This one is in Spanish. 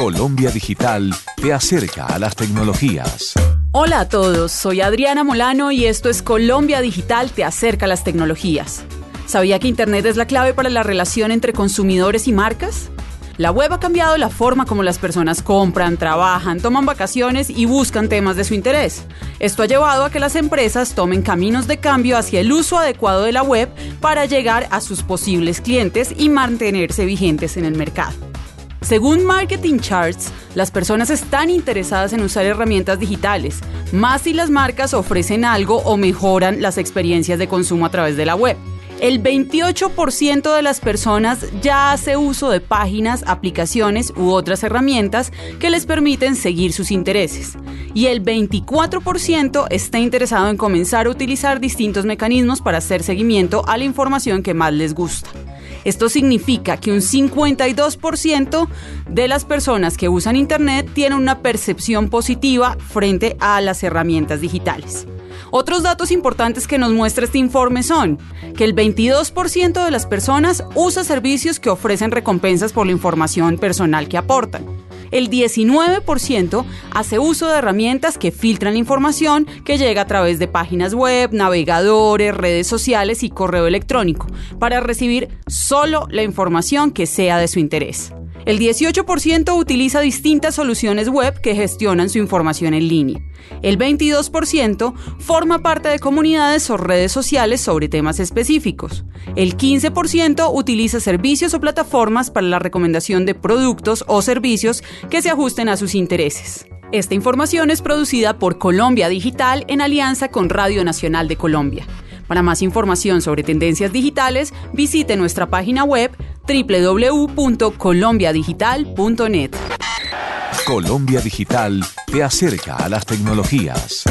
Colombia Digital te acerca a las tecnologías. Hola a todos, soy Adriana Molano y esto es Colombia Digital te acerca a las tecnologías. ¿Sabía que Internet es la clave para la relación entre consumidores y marcas? La web ha cambiado la forma como las personas compran, trabajan, toman vacaciones y buscan temas de su interés. Esto ha llevado a que las empresas tomen caminos de cambio hacia el uso adecuado de la web para llegar a sus posibles clientes y mantenerse vigentes en el mercado. Según Marketing Charts, las personas están interesadas en usar herramientas digitales, más si las marcas ofrecen algo o mejoran las experiencias de consumo a través de la web. El 28% de las personas ya hace uso de páginas, aplicaciones u otras herramientas que les permiten seguir sus intereses. Y el 24% está interesado en comenzar a utilizar distintos mecanismos para hacer seguimiento a la información que más les gusta. Esto significa que un 52% de las personas que usan Internet tienen una percepción positiva frente a las herramientas digitales. Otros datos importantes que nos muestra este informe son que el 22% de las personas usa servicios que ofrecen recompensas por la información personal que aportan. El 19% hace uso de herramientas que filtran información que llega a través de páginas web, navegadores, redes sociales y correo electrónico para recibir solo la información que sea de su interés. El 18% utiliza distintas soluciones web que gestionan su información en línea. El 22% forma parte de comunidades o redes sociales sobre temas específicos. El 15% utiliza servicios o plataformas para la recomendación de productos o servicios que se ajusten a sus intereses. Esta información es producida por Colombia Digital en alianza con Radio Nacional de Colombia. Para más información sobre tendencias digitales, visite nuestra página web www.colombiadigital.net. Colombia Digital te acerca a las tecnologías.